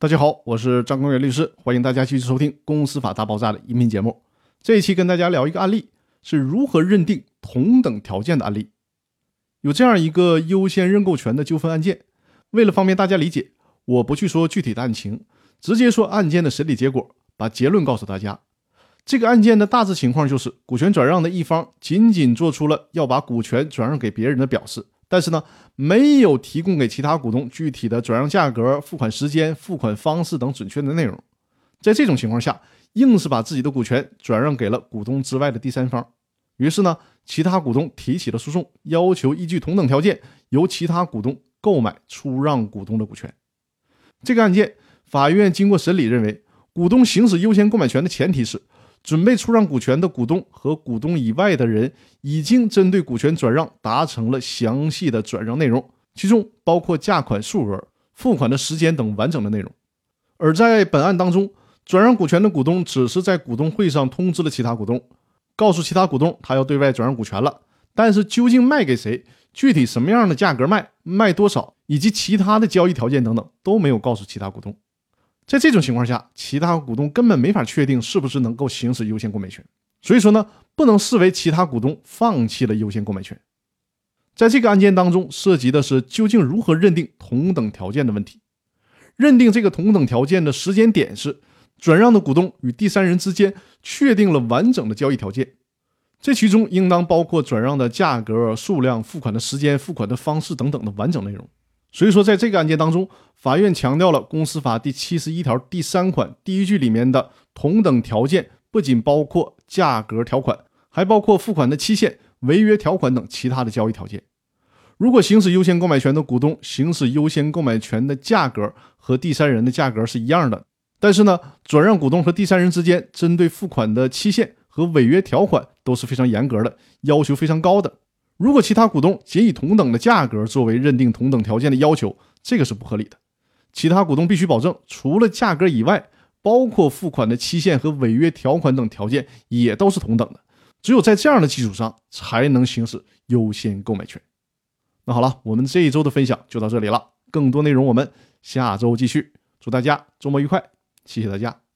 大家好，我是张光远律师，欢迎大家继续收听《公司法大爆炸》的音频节目。这一期跟大家聊一个案例，是如何认定同等条件的案例。有这样一个优先认购权的纠纷案件，为了方便大家理解，我不去说具体的案情，直接说案件的审理结果，把结论告诉大家。这个案件的大致情况就是，股权转让的一方仅仅做出了要把股权转让给别人的表示。但是呢，没有提供给其他股东具体的转让价格、付款时间、付款方式等准确的内容。在这种情况下，硬是把自己的股权转让给了股东之外的第三方。于是呢，其他股东提起了诉讼，要求依据同等条件由其他股东购买出让股东的股权。这个案件，法院经过审理认为，股东行使优先购买权的前提是。准备出让股权的股东和股东以外的人，已经针对股权转让达成了详细的转让内容，其中包括价款数额、付款的时间等完整的内容。而在本案当中，转让股权的股东只是在股东会上通知了其他股东，告诉其他股东他要对外转让股权了，但是究竟卖给谁、具体什么样的价格卖、卖多少，以及其他的交易条件等等，都没有告诉其他股东。在这种情况下，其他股东根本没法确定是不是能够行使优先购买权，所以说呢，不能视为其他股东放弃了优先购买权。在这个案件当中，涉及的是究竟如何认定同等条件的问题。认定这个同等条件的时间点是转让的股东与第三人之间确定了完整的交易条件，这其中应当包括转让的价格、数量、付款的时间、付款的方式等等的完整内容。所以说，在这个案件当中，法院强调了《公司法》第七十一条第三款第一句里面的同等条件，不仅包括价格条款，还包括付款的期限、违约条款等其他的交易条件。如果行使优先购买权的股东行使优先购买权的价格和第三人的价格是一样的，但是呢，转让股东和第三人之间针对付款的期限和违约条款都是非常严格的，要求非常高的。如果其他股东仅以同等的价格作为认定同等条件的要求，这个是不合理的。其他股东必须保证，除了价格以外，包括付款的期限和违约条款等条件也都是同等的。只有在这样的基础上，才能行使优先购买权。那好了，我们这一周的分享就到这里了，更多内容我们下周继续。祝大家周末愉快，谢谢大家。